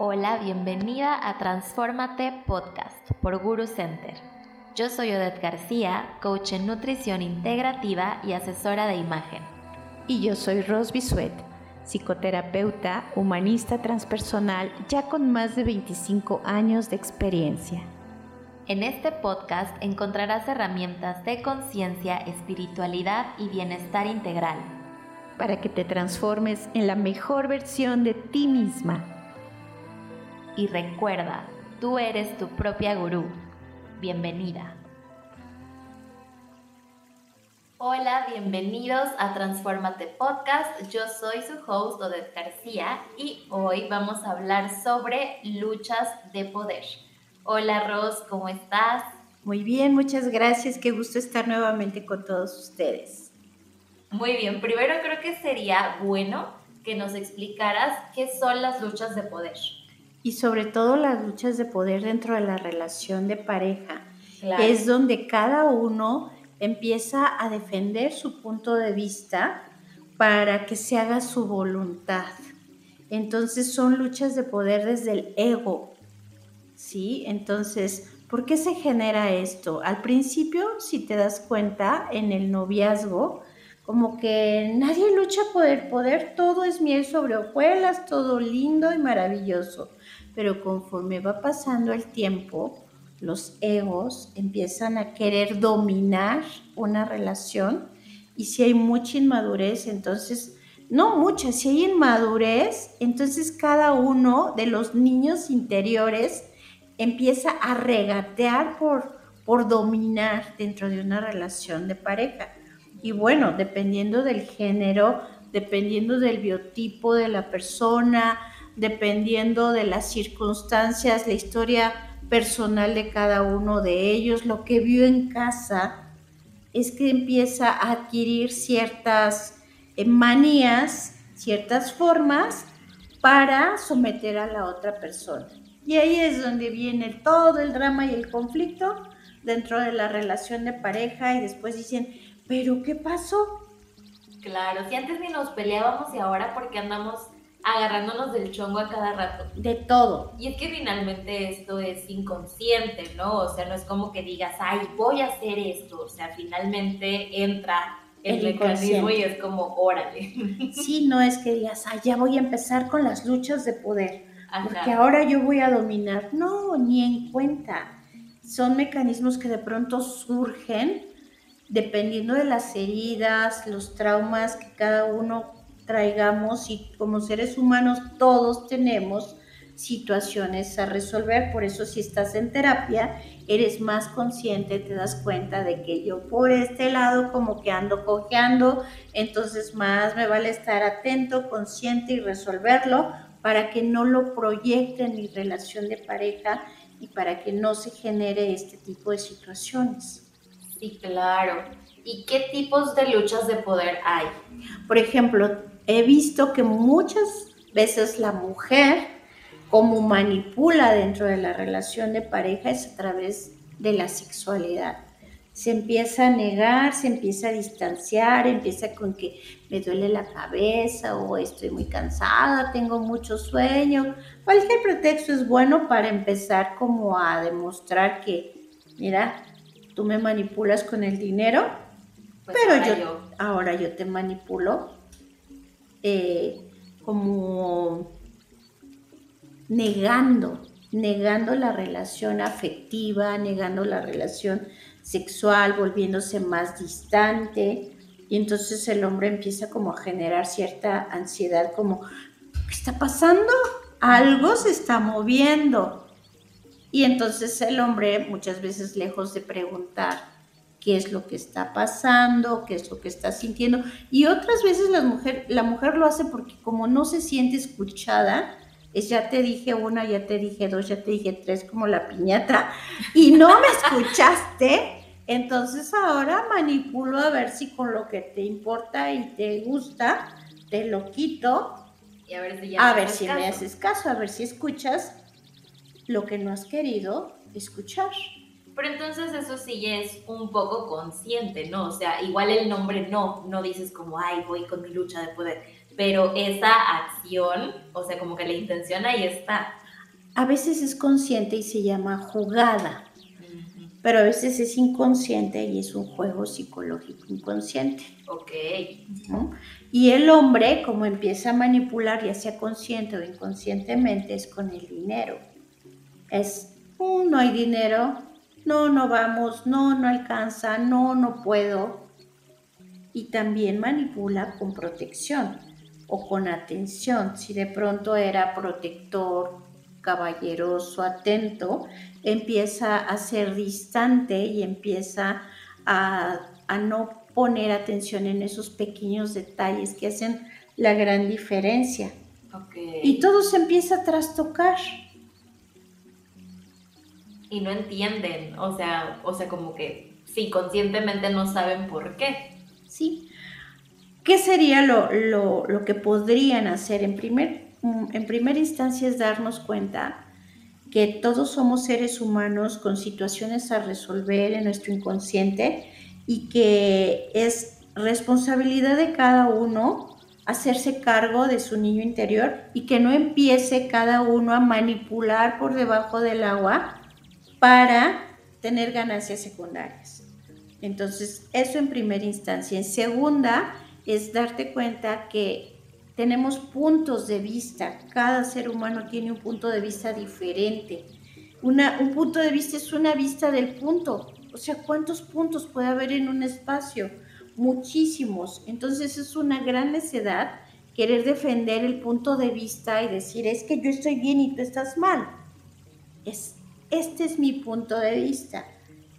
Hola, bienvenida a Transformate Podcast por Guru Center. Yo soy Odette García, coach en nutrición integrativa y asesora de imagen. Y yo soy Ros Bisuet, psicoterapeuta, humanista transpersonal, ya con más de 25 años de experiencia. En este podcast encontrarás herramientas de conciencia, espiritualidad y bienestar integral. Para que te transformes en la mejor versión de ti misma. Y recuerda, tú eres tu propia gurú. Bienvenida. Hola, bienvenidos a Transformate Podcast. Yo soy su host Odette García y hoy vamos a hablar sobre luchas de poder. Hola Ros, ¿cómo estás? Muy bien, muchas gracias. Qué gusto estar nuevamente con todos ustedes. Muy bien, primero creo que sería bueno que nos explicaras qué son las luchas de poder. Y sobre todo las luchas de poder dentro de la relación de pareja. Es donde cada uno empieza a defender su punto de vista para que se haga su voluntad. Entonces son luchas de poder desde el ego, ¿sí? Entonces, ¿por qué se genera esto? Al principio, si te das cuenta, en el noviazgo, como que nadie lucha por el poder, todo es miel sobre hojuelas, todo lindo y maravilloso. Pero conforme va pasando el tiempo, los egos empiezan a querer dominar una relación y si hay mucha inmadurez, entonces, no mucha, si hay inmadurez, entonces cada uno de los niños interiores empieza a regatear por, por dominar dentro de una relación de pareja. Y bueno, dependiendo del género, dependiendo del biotipo de la persona, dependiendo de las circunstancias, la historia personal de cada uno de ellos, lo que vio en casa, es que empieza a adquirir ciertas eh, manías, ciertas formas para someter a la otra persona. Y ahí es donde viene todo el drama y el conflicto dentro de la relación de pareja y después dicen, pero ¿qué pasó? Claro, si antes ni nos peleábamos y ahora porque andamos agarrándonos del chongo a cada rato. De todo. Y es que finalmente esto es inconsciente, ¿no? O sea, no es como que digas, ay, voy a hacer esto. O sea, finalmente entra el, mecanismo y es como, órale. Sí, no es que digas, ay, ya voy a empezar con las luchas de poder. Porque ahora yo voy a dominar. No, ni en cuenta. Son mecanismos que de pronto surgen dependiendo de las heridas, los traumas que cada uno traigamos y como seres humanos todos tenemos situaciones a resolver. Por eso si estás en terapia, eres más consciente, te das cuenta de que yo por este lado como que ando cojeando, entonces más me vale estar atento, consciente y resolverlo para que no lo proyecte en mi relación de pareja y para que no se genere este tipo de situaciones. Sí, claro. ¿Y qué tipos de luchas de poder hay? Por ejemplo, he visto que muchas veces la mujer, como manipula dentro de la relación de pareja, es a través de la sexualidad. Se empieza a negar, se empieza a distanciar, empieza con que me duele la cabeza o estoy muy cansada, tengo mucho sueño. Cualquier pretexto es bueno para empezar como a demostrar que, mira, tú me manipulas con el dinero, pues pero yo, ahora yo te manipulo eh, como negando, negando la relación afectiva, negando la relación sexual, volviéndose más distante. Y entonces el hombre empieza como a generar cierta ansiedad, como, ¿qué está pasando? Algo se está moviendo. Y entonces el hombre muchas veces lejos de preguntar, qué es lo que está pasando, qué es lo que está sintiendo. Y otras veces la mujer, la mujer lo hace porque como no se siente escuchada, es ya te dije una, ya te dije dos, ya te dije tres, como la piñata, y no me escuchaste, entonces ahora manipulo a ver si con lo que te importa y te gusta, te lo quito. Y a ver si, a ver si me haces caso, a ver si escuchas lo que no has querido escuchar. Pero entonces eso sí es un poco consciente, ¿no? O sea, igual el nombre no, no dices como, ay, voy con mi lucha de poder, pero esa acción, o sea, como que la intención ahí está. a veces es consciente y se llama jugada, pero a veces es inconsciente y es un juego psicológico inconsciente. Ok. Y el hombre, como empieza a manipular, ya sea consciente o inconscientemente, es con el dinero. Es, oh, no hay dinero, no, no vamos, no, no alcanza, no, no puedo. Y también manipula con protección o con atención. Si de pronto era protector, caballeroso, atento, empieza a ser distante y empieza a, no poner atención en esos pequeños detalles que hacen la gran diferencia. Y todo se empieza a trastocar. Y no entienden, o sea, o sea, como que sí, conscientemente no saben por qué. Sí. ¿Qué sería lo, lo que podrían hacer? En primer Mm, en primera instancia es darnos cuenta que todos somos seres humanos con situaciones a resolver en nuestro inconsciente y que es responsabilidad de cada uno hacerse cargo de su niño interior y que no empiece cada uno a manipular por debajo del agua para tener ganancias secundarias. Entonces, eso en primera instancia. En segunda, es darte cuenta que tenemos puntos de vista, cada ser humano tiene un punto de vista diferente. Una, un punto de vista es una vista del punto, o sea, ¿cuántos puntos puede haber en un espacio? Muchísimos. Entonces es una gran necedad querer defender el punto de vista y decir, es que yo estoy bien y tú estás mal. Es, este es mi punto de vista,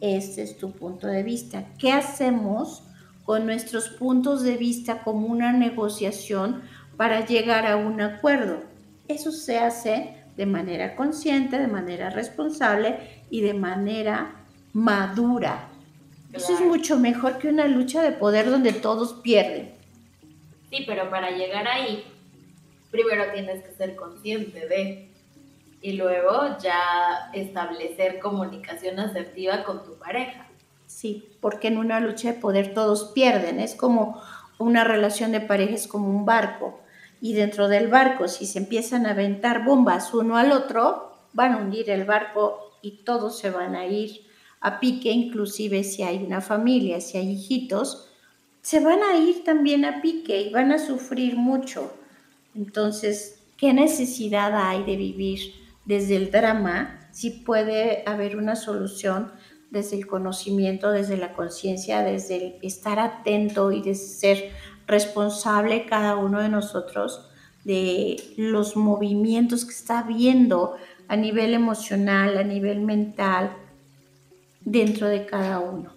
este es tu punto de vista. ¿Qué hacemos con nuestros puntos de vista como una negociación para llegar a un acuerdo. Eso se hace de manera consciente, de manera responsable y de manera madura. Eso es mucho mejor que una lucha de poder donde todos pierden. Sí, pero para llegar ahí, primero tienes que ser consciente de, y luego ya establecer comunicación asertiva con tu pareja. Sí, porque en una lucha de poder todos pierden. Es como una relación de pareja, es como un barco y dentro del barco, si se empiezan a aventar bombas uno al otro, van a hundir el barco y todos se van a ir a pique, inclusive si hay una familia, si hay hijitos, se van a ir también a pique y van a sufrir mucho. Entonces, ¿qué necesidad hay de vivir desde el drama si puede haber una solución desde el conocimiento, desde la conciencia, desde el estar atento y de ser responsable cada uno de nosotros de los movimientos que está viendo a nivel emocional, a nivel mental, dentro de cada uno.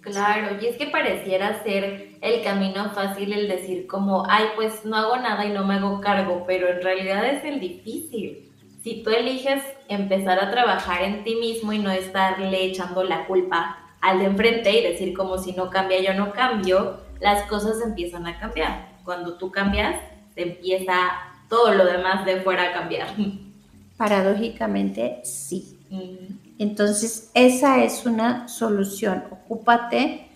Claro, y es que pareciera ser el camino fácil el decir como, ay, pues no hago nada y no me hago cargo, pero en realidad es el difícil. Si tú eliges empezar a trabajar en ti mismo y no estarle echando la culpa al de enfrente y decir como si no cambia yo no cambio, las cosas empiezan a cambiar. Cuando tú cambias, se empieza todo lo demás de fuera a cambiar. Paradójicamente, sí. Entonces, esa es una solución. Ocúpate,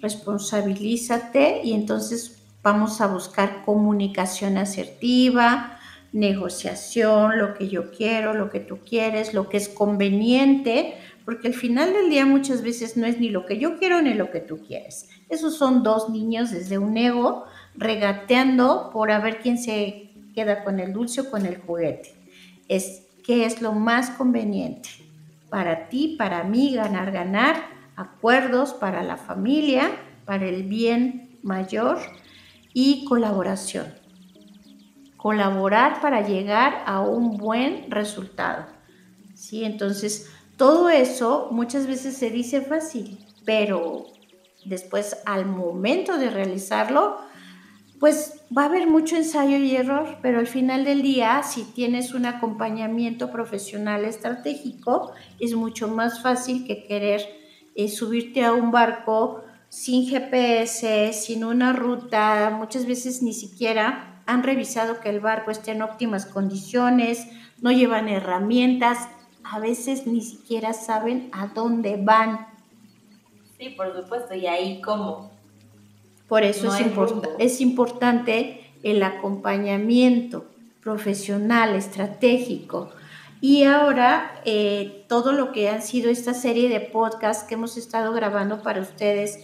responsabilízate y entonces vamos a buscar comunicación asertiva, negociación, lo que yo quiero, lo que tú quieres, lo que es conveniente, porque al final del día muchas veces no es ni lo que yo quiero ni lo que tú quieres. Esos son dos niños desde un ego regateando por a ver quién se queda con el dulce o con el juguete. Es qué es lo más conveniente para ti, para mí, ganar, ganar, acuerdos para la familia, para el bien mayor y colaboración. Colaborar para llegar a un buen resultado. ¿Sí? Entonces, todo eso muchas veces se dice fácil, pero después al momento de realizarlo, pues va a haber mucho ensayo y error, pero al final del día, si tienes un acompañamiento profesional estratégico, es mucho más fácil que querer eh, subirte a un barco sin GPS, sin una ruta, muchas veces ni siquiera han revisado que el barco esté en óptimas condiciones, no llevan herramientas, a veces ni siquiera saben a dónde van. Sí, por supuesto, y ahí cómo. Por eso es, es importante el acompañamiento profesional, estratégico, Y ahora eh, todo lo que han sido esta serie de podcasts que hemos estado grabando para ustedes,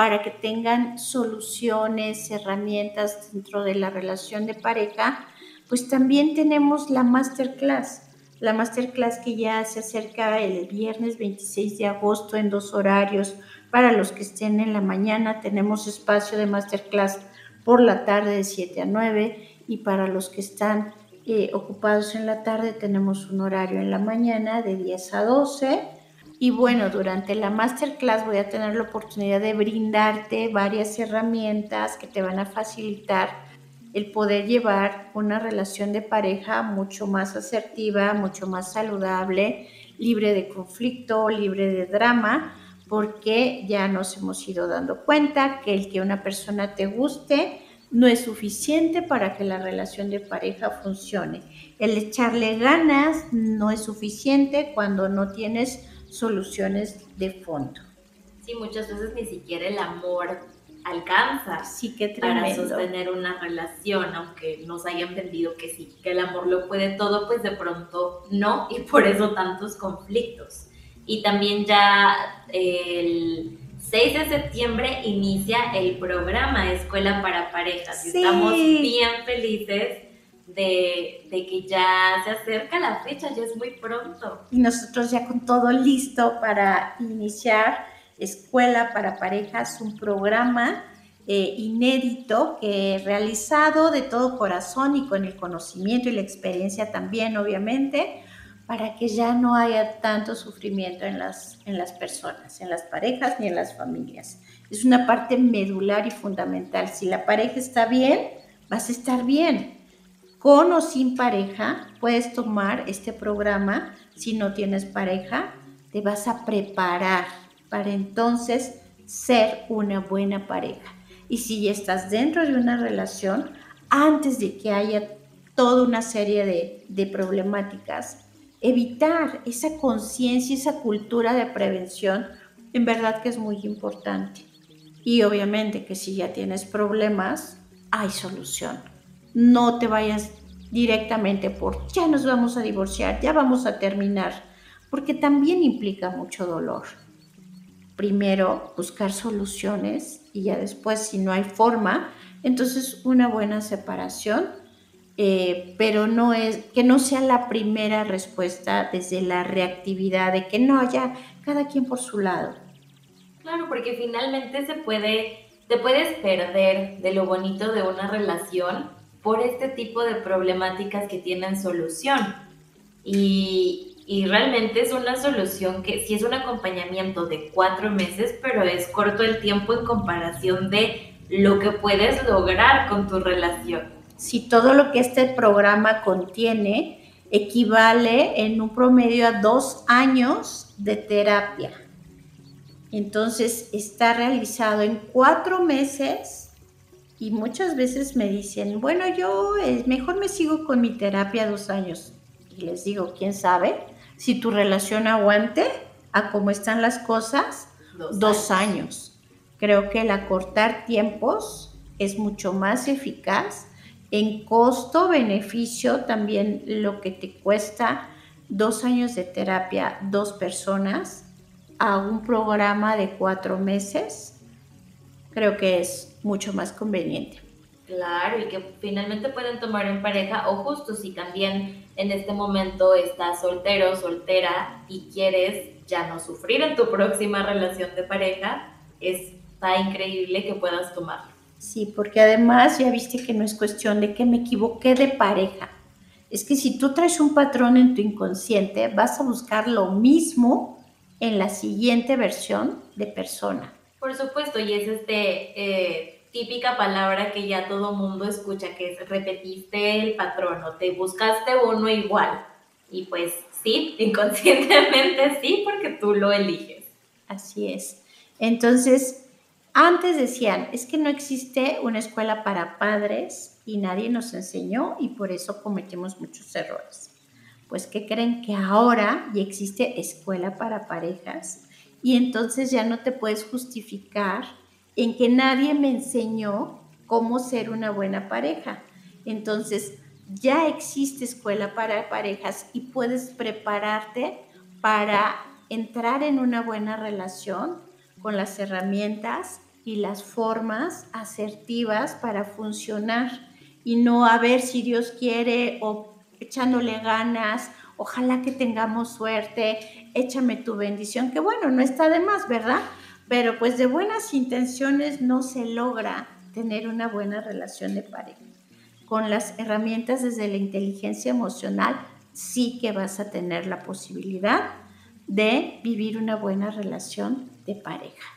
para que tengan soluciones, herramientas dentro de la relación de pareja, pues también tenemos la masterclass. La masterclass que ya se acerca el viernes 26 de agosto en dos horarios. Para los que estén en la mañana tenemos espacio de masterclass por la tarde de 7 a 9 y para los que están eh, ocupados en la tarde tenemos un horario en la mañana de 10 a 12. Y bueno, durante la masterclass voy a tener la oportunidad de brindarte varias herramientas que te van a facilitar el poder llevar una relación de pareja mucho más asertiva, mucho más saludable, libre de conflicto, libre de drama, porque ya nos hemos ido dando cuenta que el que una persona te guste no es suficiente para que la relación de pareja funcione. El echarle ganas no es suficiente cuando no tienes soluciones de fondo. Sí, muchas veces ni siquiera el amor alcanza sí, qué para sostener una relación, aunque nos hayan vendido que sí, que el amor lo puede todo, pues de pronto no, y por eso tantos conflictos. Y también ya el 6 de septiembre inicia el programa Escuela para Parejas. Y estamos bien felices de, que ya se acerca la fecha, ya es muy pronto. Y nosotros ya con todo listo para iniciar Escuela para Parejas, un programa eh, inédito que he realizado de todo corazón y con el conocimiento y la experiencia también, obviamente, para que ya no haya tanto sufrimiento en las, en las personas, en las parejas ni en las familias. Es una parte medular y fundamental. Si la pareja está bien, vas a estar bien. Con o sin pareja, puedes tomar este programa. Si no tienes pareja, te vas a preparar para entonces ser una buena pareja. Y si ya estás dentro de una relación, antes de que haya toda una serie de, de problemáticas, evitar esa conciencia, esa cultura de prevención, en verdad que es muy importante. Y obviamente que si ya tienes problemas, hay solución. No te vayas directamente por ya nos vamos a divorciar, ya vamos a terminar, porque también implica mucho dolor. Primero buscar soluciones y ya después si no hay forma, entonces una buena separación eh, pero no es, que no sea la primera respuesta desde la reactividad de que no, ya cada quien por su lado. Claro, porque finalmente se puede, te puedes perder de lo bonito de una relación por este tipo de problemáticas que tienen solución. Y, y realmente es una solución que sí es un acompañamiento de cuatro meses, pero es corto el tiempo en comparación de lo que puedes lograr con tu relación si todo lo que este programa contiene equivale en un promedio a dos años de terapia. Entonces está realizado en cuatro meses y muchas veces me dicen, bueno, yo eh, mejor me sigo con mi terapia dos años. Y les digo, ¿quién sabe? Si tu relación aguante a cómo están las cosas, dos, años. años. Creo que el acortar tiempos es mucho más eficaz en costo-beneficio, también lo que te cuesta dos años de terapia, dos personas, a un programa de cuatro meses, creo que es mucho más conveniente. Claro, y que finalmente pueden tomar en pareja o justo si también en este momento estás soltero, soltera y quieres ya no sufrir en tu próxima relación de pareja, está increíble que puedas tomarlo. Sí, porque además ya viste que no es cuestión de que me equivoqué de pareja. Es que si tú traes un patrón en tu inconsciente, vas a buscar lo mismo en la siguiente versión de persona. Por supuesto, y es este eh, típica palabra que ya todo mundo escucha, que es repetiste el patrón o te buscaste uno igual. Y pues sí, inconscientemente sí, porque tú lo eliges. Así es. Entonces, antes decían, es que no existe una escuela para padres y nadie nos enseñó y por eso cometemos muchos errores. Pues que creen que ahora ya existe escuela para parejas y entonces ya no te puedes justificar en que nadie me enseñó cómo ser una buena pareja. Entonces, ya existe escuela para parejas y puedes prepararte para entrar en una buena relación con las herramientas y las formas asertivas para funcionar y no a ver si Dios quiere o echándole ganas, ojalá que tengamos suerte, échame tu bendición, que bueno, no está de más, ¿verdad? Pero pues de buenas intenciones no se logra tener una buena relación de pareja. Con las herramientas desde la inteligencia emocional sí que vas a tener la posibilidad de vivir una buena relación de pareja.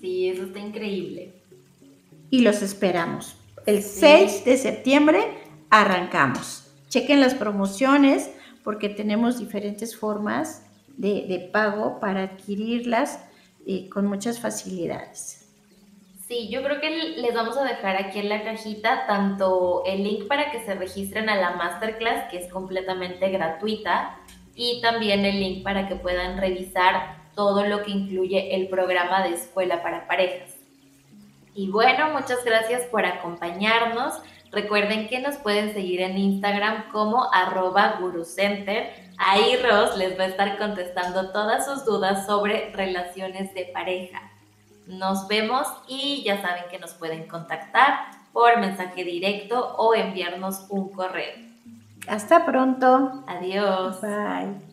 Sí, eso está increíble. Y los esperamos. El 6 de septiembre arrancamos. Chequen las promociones porque tenemos diferentes formas de, pago para adquirirlas eh, con muchas facilidades. Sí, yo creo que les vamos a dejar aquí en la cajita tanto el link para que se registren a la masterclass, que es completamente gratuita, y también el link para que puedan revisar todo lo que incluye el programa de escuela para parejas. Y bueno, muchas gracias por acompañarnos. Recuerden que nos pueden seguir en Instagram como arroba gurucenter. Ahí Ros les va a estar contestando todas sus dudas sobre relaciones de pareja. Nos vemos y ya saben que nos pueden contactar por mensaje directo o enviarnos un correo. Hasta pronto. Adiós. Bye.